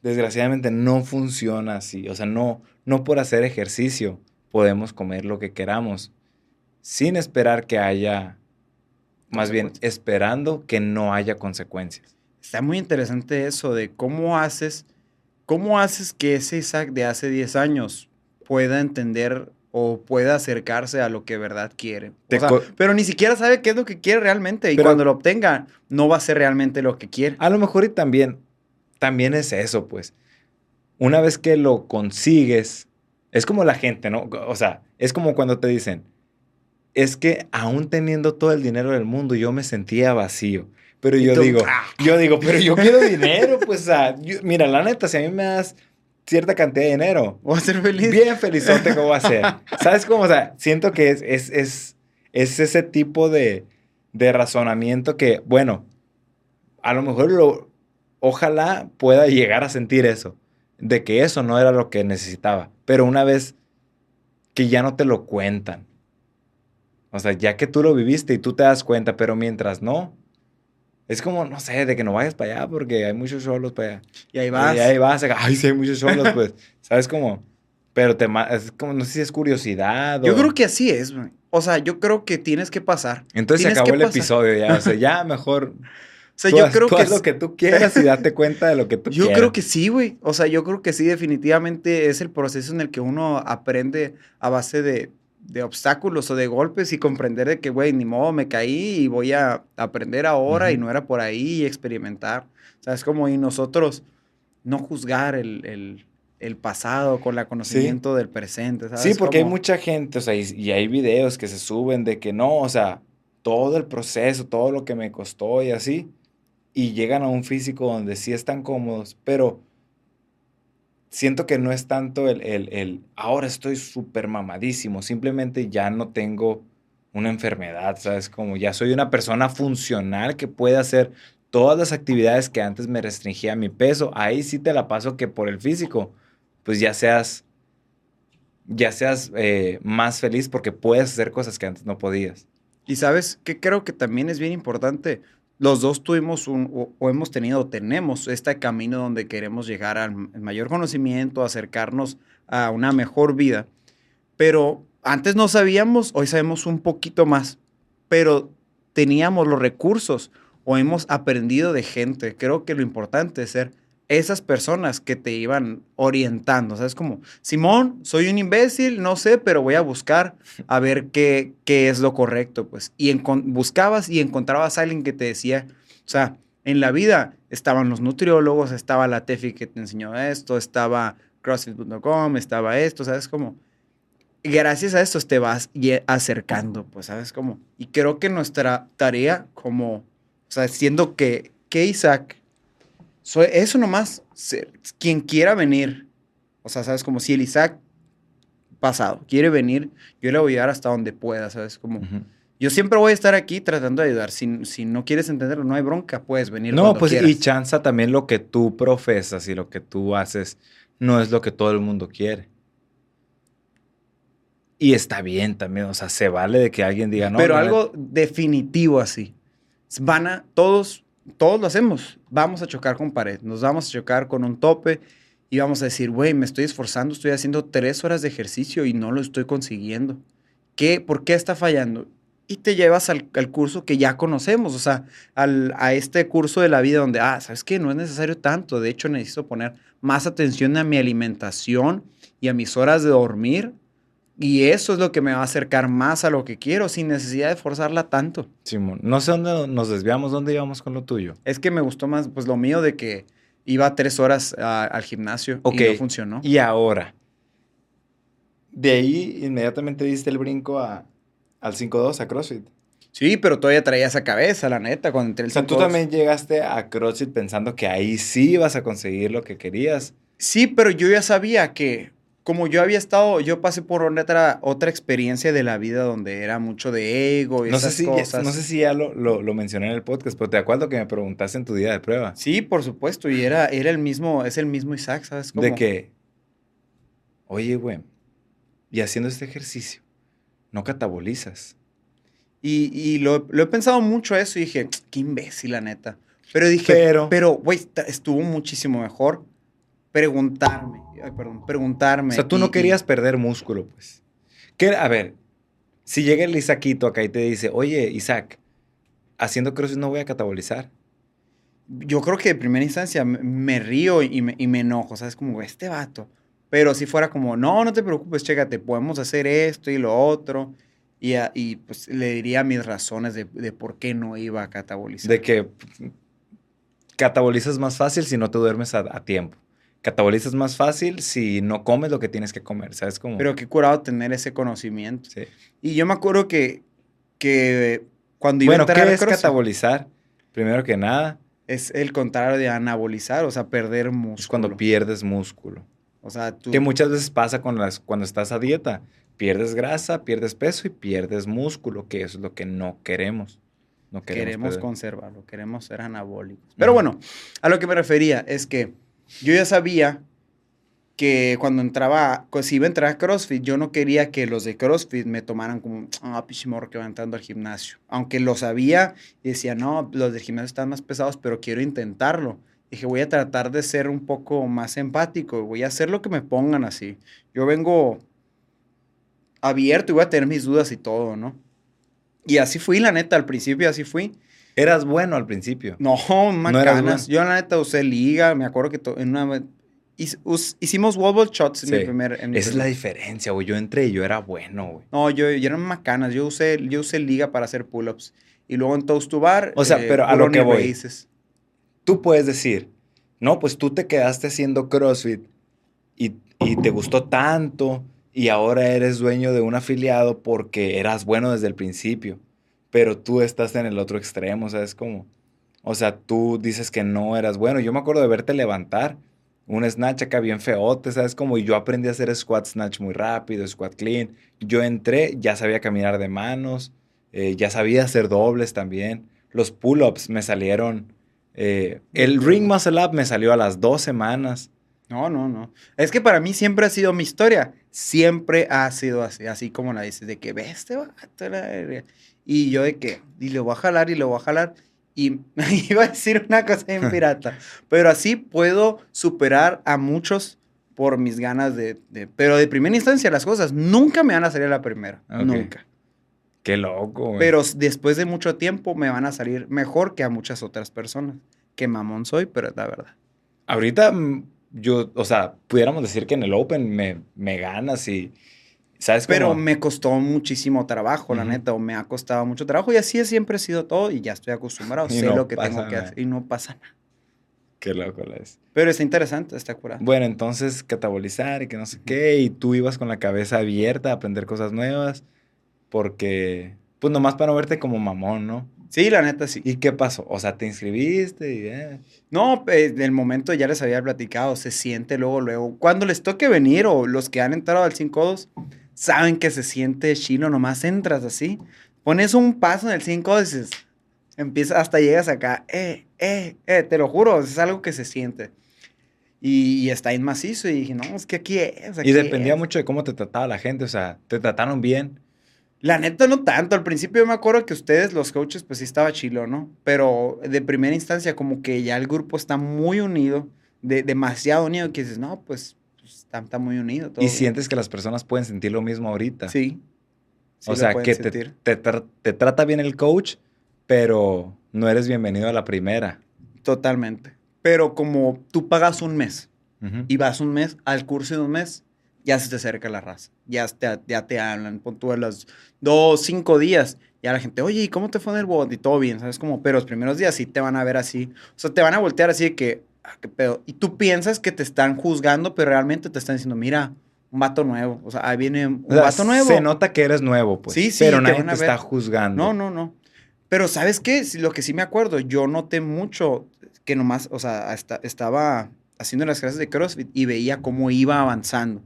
Desgraciadamente no funciona así. O sea, no, no por hacer ejercicio podemos comer lo que queramos sin esperar que haya, más bien esperando que no haya consecuencias. Está muy interesante eso de cómo haces, cómo haces que ese Isaac de hace 10 años pueda entender o pueda acercarse a lo que verdad quiere. O sea, pero ni siquiera sabe qué es lo que quiere realmente y Pero- cuando lo obtenga no va a ser realmente lo que quiere. A lo mejor y también, también es eso, pues. Una vez que lo consigues, es como la gente, ¿no? O sea, es como cuando te dicen, es que aún teniendo todo el dinero del mundo, yo me sentía vacío. Pero yo tú, digo, "Ah". yo digo, pero yo quiero dinero, pues, o sea, yo- mira, la neta, si a mí me das cierta cantidad de dinero, Voy a ser feliz. bien felizote cómo va a ser. ¿Sabes cómo? O sea, siento que es, es, es, es ese tipo de, de razonamiento que, bueno, a lo mejor lo, ojalá pueda llegar a sentir eso, de que eso no era lo que necesitaba, pero una vez que ya no te lo cuentan, o sea, ya que tú lo viviste y tú te das cuenta, pero mientras no, es como, no sé, de que no vayas para allá porque hay muchos solos para allá. Y ahí vas. Y ahí vas, ay, sí hay muchos solos, pues, ¿sabes cómo? Pero te, es como, no sé si es curiosidad o... Yo creo que así es, güey. O sea, yo creo que tienes que pasar. Entonces se tienes acabó que el pasar. episodio ya, o sea, ya mejor... O sea, tú yo haz- creo tú que haz lo que tú quieras y date cuenta de lo que tú Yo quieras. creo que sí, güey. O sea, yo creo que sí, definitivamente es el proceso en el que uno aprende a base de, de obstáculos o de golpes y comprender de que, güey, ni modo, me caí y voy a aprender ahora y Ujú. no era por ahí y experimentar. O sea, es como y nosotros no juzgar el, el- el pasado con el conocimiento del presente, ¿sabes? Sí, porque hay Como- mucha gente, o sea, y, y hay videos que se suben de que no, o sea, todo el proceso, todo lo que me costó y así, y llegan a un físico donde sí están cómodos, pero siento que no es tanto el, el, el ahora estoy súper mamadísimo, simplemente ya no tengo una enfermedad, ¿sabes? Como ya soy una persona funcional que puede hacer todas las actividades que antes me restringía mi peso, ahí sí te la paso que por el físico, pues ya seas ya seas eh, más feliz porque puedes hacer cosas que antes no podías. Y sabes que creo que también es bien importante. Los dos tuvimos un, o, o hemos tenido, tenemos este camino donde queremos llegar al mayor conocimiento, acercarnos a una mejor vida. Pero antes no sabíamos, hoy sabemos un poquito más. Pero teníamos los recursos o hemos aprendido de gente. Creo que lo importante es ser esas personas que te iban orientando. ¿Sabes? Como, Simón, soy un imbécil, no sé, pero voy a buscar a ver qué, qué es lo correcto, pues. Y buscabas y encontrabas a alguien que te decía, o sea, en la vida estaban los nutriólogos, estaba la Tefi que te enseñó esto, estaba CrossFit.com, estaba esto, ¿sabes? Como, gracias a esto te vas acercando, pues, ¿sabes? Como, y creo que nuestra tarea como, o sea, siendo que, que Isaac, so- eso nomás, se- quien quiera venir, o sea, ¿sabes? Como si el Isaac pasado quiere venir, yo le voy a ayudar hasta donde pueda, ¿sabes? Como, yo siempre voy a estar aquí tratando de ayudar. Si, si no quieres entenderlo, no hay bronca, puedes venir. No, cuando pues y chanza también lo que tú profesas y lo que tú haces no es lo que todo el mundo quiere. Y está bien también, o sea, se vale de que alguien diga no. Pero algo definitivo así. Van a, todos, todos lo hacemos. Vamos a chocar con pared, nos vamos a chocar con un tope íbamos a decir, güey, me estoy esforzando, estoy haciendo tres horas de ejercicio y no lo estoy consiguiendo. ¿Qué? ¿Por qué está fallando? Y te llevas al, al curso que ya conocemos, o sea, al, a este curso de la vida donde, ah, ¿sabes qué? No es necesario tanto. De hecho, necesito poner más atención a mi alimentación y a mis horas de dormir. Y eso es lo que me va a acercar más a lo que quiero, sin necesidad de forzarla tanto. Simón, no sé dónde nos desviamos, dónde íbamos con lo tuyo. Es que me gustó más, pues lo mío de que iba tres horas a- al gimnasio Ok. y no funcionó. Y ahora, de ahí inmediatamente diste el brinco a, al 5-2, a CrossFit. Sí, pero todavía traía esa cabeza, la neta, cuando entré O el sea, tú 5-2. también llegaste a CrossFit pensando que ahí sí ibas a conseguir lo que querías. Sí, pero yo ya sabía que, como yo había estado, yo pasé por otra, otra experiencia de la vida donde era mucho de ego y No sé, esas si, cosas. no sé si ya lo, lo, lo mencioné en el podcast, pero te acuerdo que me preguntaste en tu día de prueba. Sí, por supuesto, y era, era el mismo, es el mismo Isaac, ¿sabes? De Como- que, oye, güey, y haciendo este ejercicio, no catabolizas. Y, y lo, lo he pensado mucho eso y dije, qué imbécil, la neta. Pero dije, Pero- güey, estuvo muchísimo mejor preguntarme, ay, perdón, preguntarme. O sea, tú y- no y- querías perder músculo, pues. ¿Qué- a ver, si llega el Isaquito acá y te dice, oye, Isaac, haciendo CrossFit no voy a catabolizar. Yo creo que de primera instancia me, me río y me, y me enojo, ¿sabes? Como, este vato. Pero si fuera como, no, no te preocupes, chécate, podemos hacer esto y lo otro. Y, a- y pues le diría mis razones de, de por qué no iba a catabolizar. De que catabolizas más fácil si no te duermes a, a tiempo. Catabolizas más fácil si no comes lo que tienes que comer, ¿sabes cómo? Pero qué curado tener ese conocimiento. Sí. Y yo me acuerdo que, que cuando iba Bueno, a entrar ¿qué a es catabolizar? Primero que nada, es el contrario de anabolizar, o sea, perder músculo. es cuando pierdes músculo. O sea, tú... Que muchas veces pasa con las, cuando estás a dieta. Pierdes grasa, pierdes peso y pierdes músculo, que eso es lo que no queremos. No queremos, queremos conservarlo, queremos ser anabólicos. Pero bueno, a lo que me refería es que yo ya sabía que cuando entraba, pues, si iba a entrar a CrossFit, yo no quería que los de CrossFit me tomaran como, ah, pichimorro que va entrando al gimnasio. Aunque lo sabía decía, no, los del gimnasio están más pesados, pero quiero intentarlo. Dije, voy a tratar de ser un poco más empático, voy a hacer lo que me pongan así. Yo vengo abierto y voy a tener mis dudas y todo, ¿no? Y así fui, la neta, al principio así fui. Eras bueno al principio. No, eras macanas. Yo la neta usé liga, me acuerdo que en una hicimos wobble shots en Sí. mi primer en mi Esa es la diferencia, güey. Yo entré y yo era bueno, güey. No, yo, yo eran macanas. Yo usé yo usé liga para hacer pull-ups y luego en toast to bar. O sea, pero a lo que voy. Tú puedes decir, no, pues tú te quedaste haciendo CrossFit y, y te gustó tanto y ahora eres dueño de un afiliado porque eras bueno desde el principio, pero tú estás en el otro extremo, ¿sabes cómo? O sea, tú dices que no eras bueno. Yo me acuerdo de verte levantar un snatch acá bien feote, ¿sabes? Como y yo aprendí a hacer squat snatch muy rápido, squat clean. Yo entré, ya sabía caminar de manos, eh, ya sabía hacer dobles también. Los pull-ups me salieron. eh, el ring muscle up me salió a las dos semanas. No, no, no. Es que para mí siempre ha sido mi historia. Siempre ha sido así, así como la dices, de que ve este vato. La verga". Y yo de que, y lo voy a jalar y lo voy a jalar. Y iba a decir una cosa en pirata. pero así puedo superar a muchos por mis ganas de, de- Pero de primera instancia las cosas nunca me van a salir a la primera. Ok. Nunca. Qué loco, güey. Pero después de mucho tiempo me van a salir mejor que a muchas otras personas. Qué mamón soy, pero es la verdad. Ahorita mm, yo, o sea, pudiéramos decir que en el Open me, me ganas y, ¿sabes? Pero cómo? me costó muchísimo trabajo, la Ujú. neta, o me ha costado mucho trabajo y así siempre ha sido todo y ya estoy acostumbrado, Y sé no lo que tengo que nada. hacer y no pasa nada. Qué loco la es. Pero está interesante, está curado. Bueno, entonces catabolizar y que no sé qué, y tú ibas con la cabeza abierta a aprender cosas nuevas, porque, pues nomás para no verte como mamón, ¿no? Sí, la neta sí. ¿Y qué pasó? O sea, te inscribiste y... eh, No, eh, del momento ya les había platicado, se siente luego, luego. Cuando les toque venir o los que han entrado al 5-2, saben que se siente chino, nomás entras así, pones un paso en el 5 y dices, empieza, hasta llegas acá, eh, eh, eh, te lo juro, es algo que se siente. Y, y está en macizo y dije, no, es que aquí es. Aquí Y dependía es". mucho de cómo te trataba la gente, o sea, te trataron bien. La neta no tanto, al principio yo me acuerdo que ustedes, los coaches, pues sí estaba chilo, ¿no? Pero de primera instancia como que ya el grupo está muy unido, de, demasiado unido que dices, no, pues está, está, muy unido. Todo y sientes que las personas pueden sentir lo mismo ahorita. Sí. sí o sea, que te, te, te, trata bien el coach, pero no eres bienvenido a la primera. Totalmente. Pero como tú pagas un mes y vas un mes al curso de un mes, ya se te acerca la raza. Ya te, ya te hablan, pon tú a las dos, cinco días. Ya la gente, oye, ¿y cómo te fue en el bot? Y todo bien, ¿sabes? Como, pero los primeros días sí te van a ver así. O sea, te van a voltear así de que, ah, qué pedo. Y tú piensas que te están juzgando, pero realmente te están diciendo, mira, un vato nuevo. O sea, ahí viene un vato nuevo. Se nota que eres nuevo, pues. Sí, sí. Pero nadie te está juzgando. No, no, no. Pero ¿sabes qué? Lo que sí me acuerdo, yo noté mucho que nomás, o sea, estaba haciendo las clases de CrossFit y veía cómo iba avanzando.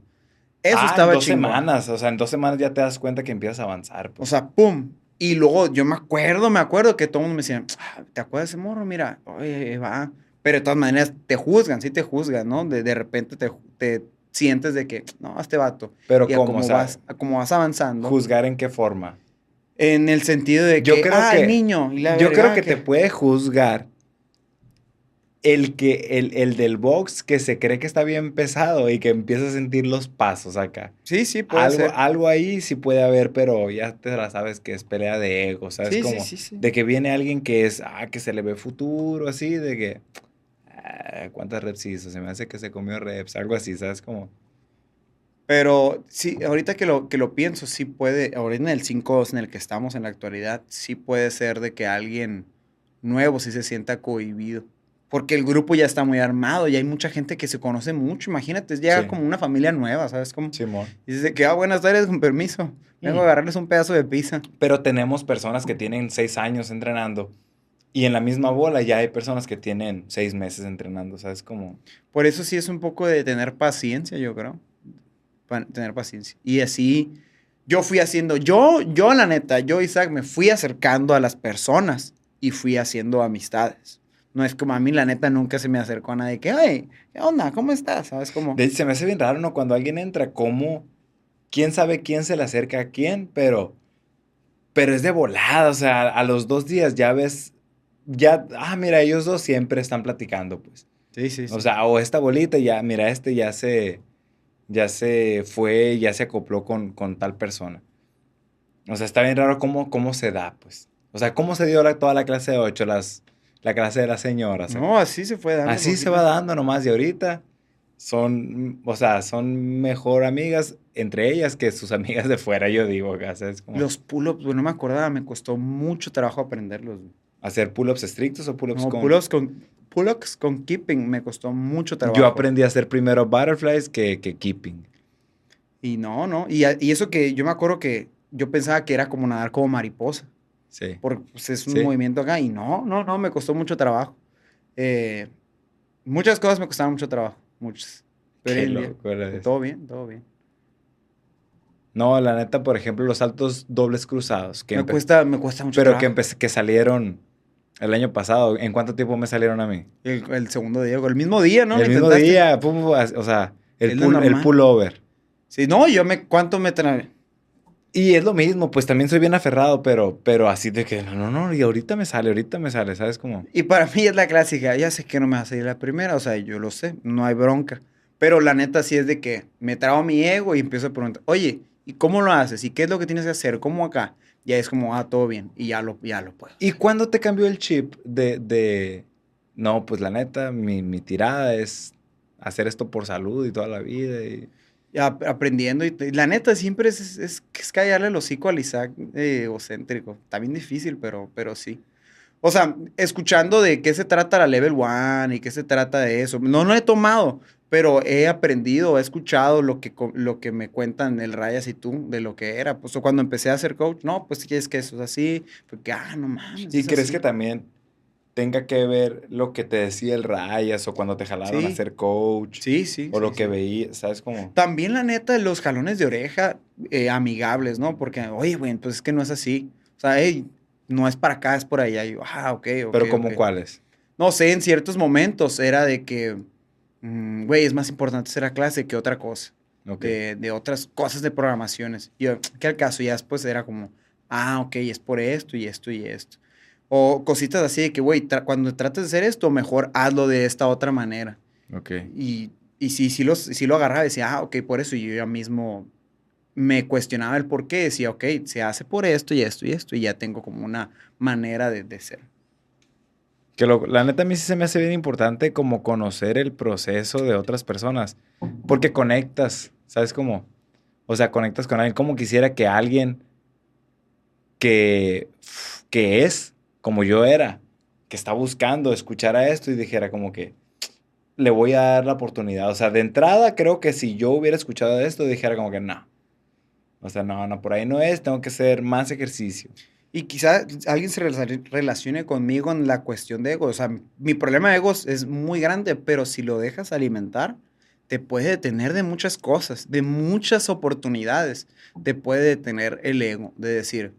Eso ah, estaba en dos semanas, o sea, en dos semanas ya te das cuenta que empiezas a avanzar. Pues. O sea, pum. Y luego yo me acuerdo, me acuerdo que todo el mundo me decía, ah, ¿te acuerdas de ese morro? Mira, oye, va. Pero de todas maneras te juzgan, sí te juzgan, ¿no? De, de repente te, te, sientes de que, no, este vato. Pero como, vas, como vas avanzando. ¿Juzgar en qué forma? En el sentido de que, yo creo ah, que, niño. yo creo que, te puede juzgar el, que, el, el, del box que se cree que está bien pesado y que empieza a sentir los pasos acá. Sí, sí, puede algo, ser. Algo ahí sí puede haber, pero ya te la sabes que es pelea de ego, ¿sabes? Sí, Como sí, sí, de que viene alguien que es, ah, que se le ve futuro, así, de que, ¿cuántas reps hizo? Se me hace que se comió reps, algo así, ¿sabes? Como... Pero sí, ahorita que lo, que lo pienso, sí puede, ahorita en el 5 en el que estamos en la actualidad, sí puede ser de que alguien nuevo sí se sienta cohibido porque el grupo ya está muy armado y hay mucha gente que se conoce mucho. Imagínate, llega como una familia nueva, ¿sabes cómo? Sí, y dice que, ah, buenas tardes, con permiso. Vengo a agarrarles un pedazo de pizza. Pero tenemos personas que tienen seis años entrenando y en la misma bola ya hay personas que tienen seis meses entrenando, ¿sabes cómo? Por eso sí es un poco de tener paciencia, yo creo. tener paciencia. Y así yo fui haciendo, yo, yo la neta, yo Isaac, me fui acercando a las personas y fui haciendo amistades. No es como a mí, la neta, nunca se me acercó a nadie que, ay, ¿qué onda? ¿Cómo estás? ¿Sabes cómo? se me hace bien raro, ¿no? Cuando alguien entra, ¿cómo? ¿Quién sabe quién se le acerca a quién? Pero, pero es de volada, o sea, a los dos días ya ves, ya, ah, mira, ellos dos siempre están platicando, pues. Sí, sí, sí. O sea, o esta bolita, ya, mira, este ya se, ya se fue, ya se acopló con, con tal persona. O sea, está bien raro cómo, cómo se da, pues. O sea, cómo se dio toda la clase de ocho, las la clase de las señoras. No, así se fue dando. Así se va dando nomás. Y ahorita son, o sea, son mejor amigas entre ellas que sus amigas de fuera, yo digo. Como... Los pull-ups, bueno, no me acordaba, me costó mucho trabajo aprenderlos. ¿Hacer pull-ups estrictos o pull-ups con...? pull-ups con... Pull-ups con keeping me costó mucho trabajo. Yo aprendí a hacer primero butterflies que, que keeping. Y no, no. Y, y eso que yo me acuerdo que yo pensaba que era como nadar como mariposa. Sí. Porque pues, es un movimiento acá y no, no, no, me costó mucho trabajo. Eh, muchas cosas me costaron mucho trabajo, muchas. Pero todo bien, todo bien. No, la neta, por ejemplo, los saltos dobles cruzados. Que me, cuesta, me cuesta mucho Pero que, que salieron el año pasado. ¿En cuánto tiempo me salieron a mí? El, segundo día, el mismo día, ¿no? El mismo día, o sea, el, pull, el pullover. Sí, no, yo me, ¿cuánto me trae? Y es lo mismo, pues también soy bien aferrado, pero, pero así de que no, no, no, y ahorita me sale, ahorita me sale, ¿sabes cómo? Y para mí es la clásica, ya sé que no me va a salir la primera, o sea, yo lo sé, no hay bronca. Pero la neta sí es de que me trago mi ego y empiezo a preguntar, oye, ¿y cómo lo haces? ¿Y qué es lo que tienes que hacer? ¿Cómo acá? Ya es como, ah, todo bien, y ya lo, ya lo puedo. ¿Y cuándo te cambió el chip de, de, no, pues la neta, mi, mi tirada es hacer esto por salud y toda la vida y aprendiendo. Y, la neta, siempre es, es, es, callarle el hocico al Isaac eh, egocéntrico. Está bien difícil, pero, pero sí. O sea, escuchando de qué se trata la Level One y qué se trata de eso. No lo he tomado, pero he aprendido, he escuchado lo que, lo que me cuentan el Rayas y tú de lo que era. Pues cuando empecé a ser coach, no, pues es que eso es así. Porque, ah, no mames. ¿Y crees que también tenga que ver lo que te decía el Rayas o cuando te jalaron a ser coach. Sí, sí. O lo que veías, ¿sabes cómo? También la neta, los jalones de oreja eh, amigables, ¿no? Porque, oye, güey, pues es que no es así. O sea, hey, no es para acá, es por allá. Y yo, ah, ok, ok. Pero como cuáles? No sé, en ciertos momentos era de que, güey, es más importante ser a clase que otra cosa. De, de, otras cosas de programaciones. Y ¿qué al caso? Ya después era como, ah, ok, es por esto y esto y esto. O cositas así de que, güey, cuando trates de hacer esto, mejor hazlo de esta otra manera. Ok. Y, y sí, sí, los, sí lo agarraba y decía, ah, ok, por eso. Y yo ya mismo me cuestionaba el por qué. Decía, ok, se hace por esto y esto y esto. Y ya tengo como una manera de, de ser. Que lo- la neta a mí sí se me hace bien importante como conocer el proceso de otras personas. Porque conectas, ¿sabes cómo? O sea, conectas con alguien. Como quisiera que alguien que, que es como yo era, que está buscando, escuchara esto y dijera como que le voy a dar la oportunidad. O sea, de entrada creo que si yo hubiera escuchado esto, dijera como que no. O sea, no, no, por ahí no es, tengo que hacer más ejercicio. Y quizá alguien se rela- relacione conmigo en la cuestión de ego. O sea, mi problema de egos es muy grande, pero si lo dejas alimentar, te puede detener de muchas cosas, de muchas oportunidades. Te puede detener el ego, de decir,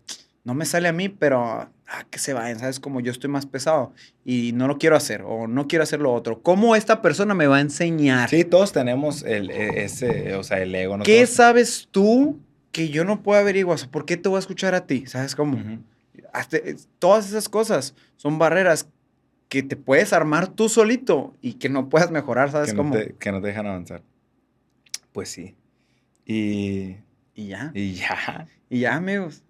no me sale a mí, pero ah, que se vayan, ¿sabes? Como yo estoy más pesado y no lo quiero hacer o no quiero hacer lo otro. ¿Cómo esta persona me va a enseñar? Sí, todos tenemos el, e- ese, o sea, el ego. ¿no? ¿Qué Todos- sabes tú que yo no puedo averiguar? O sea, ¿Por qué te voy a escuchar a ti? ¿Sabes cómo? Hasta- todas esas cosas son barreras que te puedes armar tú solito y que no puedas mejorar, ¿sabes que, no cómo? te, que no te dejan avanzar. Pues sí. Y, Y ya, y ya. y ya, amigos.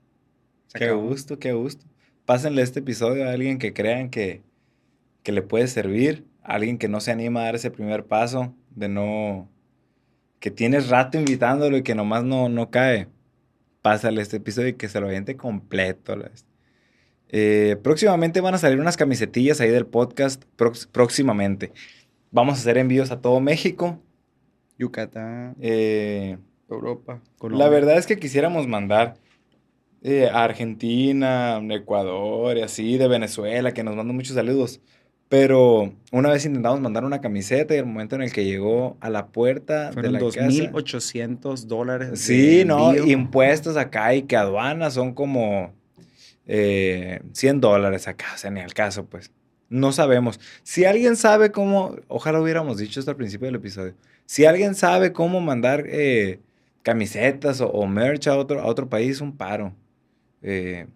Se Qué acabó. gusto, qué gusto. Pásenle este episodio a alguien que crean que, que le puede servir. A alguien que no se anima a dar ese primer paso. De no... Que tienes rato invitándolo y que nomás no, no cae. Pásale este episodio y que se lo aviente completo. la. Eh, próximamente van a salir unas camisetillas ahí del podcast. prox- próximamente. Vamos a hacer envíos a todo México. Yucatán, Eh, Europa, la Colombia. verdad es que quisiéramos mandar eh, a Argentina, Ecuador y así, de Venezuela, que nos mandan muchos saludos. Pero una vez intentamos mandar una camiseta y el momento en el que llegó a la puerta Fueron de la casa... 2.800 dólares. Sí, no, impuestos acá y que aduanas son como eh, 100 dólares acá, o sea, ni al caso, pues. No sabemos. Si alguien sabe cómo, ojalá hubiéramos dicho esto al principio del episodio, si alguien sabe cómo mandar eh, camisetas o, o merch a otro, a otro país, un paro. Eh,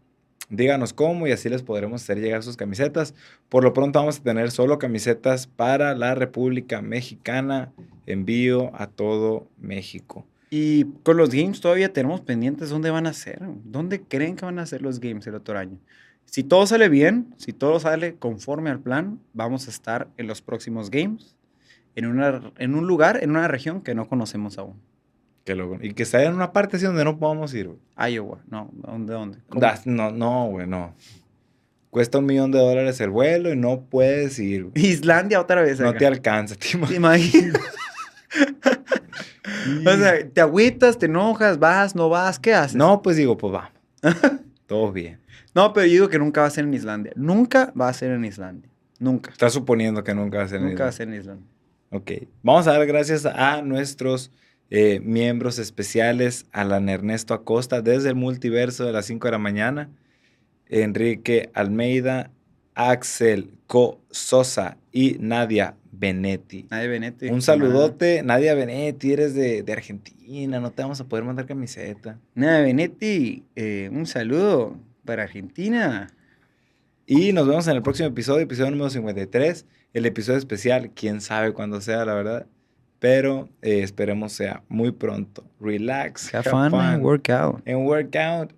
díganos cómo y así les podremos hacer llegar sus camisetas. Por lo pronto vamos a tener solo camisetas para la República Mexicana, envío a todo México. Y con los games todavía tenemos pendientes dónde van a ser. ¿Dónde creen que van a ser los games el otro año? Si todo sale bien, si todo sale conforme al plan, vamos a estar en los próximos games en, una, en un lugar, en una región que no conocemos aún. Que lo- y que está en una parte así donde no podamos ir, güey. Iowa, no, ¿dónde? dónde? No, no, güey, no. Cuesta un millón de dólares el vuelo y no puedes ir. güey. Islandia otra vez. No acá. te alcanza, te ¿Te imaginas. imaginas? o sea, te agüitas, te enojas, vas, no vas, ¿qué haces? No, pues digo, pues vamos. Todo bien. No, pero yo digo que nunca va a ser en Islandia. Nunca va a ser en Islandia. Nunca. Estás suponiendo que nunca va a ser en Nunca va a Islandia. ser en Islandia. Ok. Vamos a dar gracias a nuestros eh, miembros especiales, Alan Ernesto Acosta, desde el multiverso de las 5 de la mañana, Enrique Almeida, Axel Co Sosa y Nadia Benetti. Nadie Benetti. Un saludote, Nadia Benetti, eres de, de Argentina, no te vamos a poder mandar camiseta. Nada, Benetti, eh, un saludo para Argentina. Y nos vemos en el próximo episodio, episodio número 53, el episodio especial, quién sabe cuándo sea, la verdad. Pero eh, esperemos sea muy pronto. Relax, Have fun, and work out. and work out.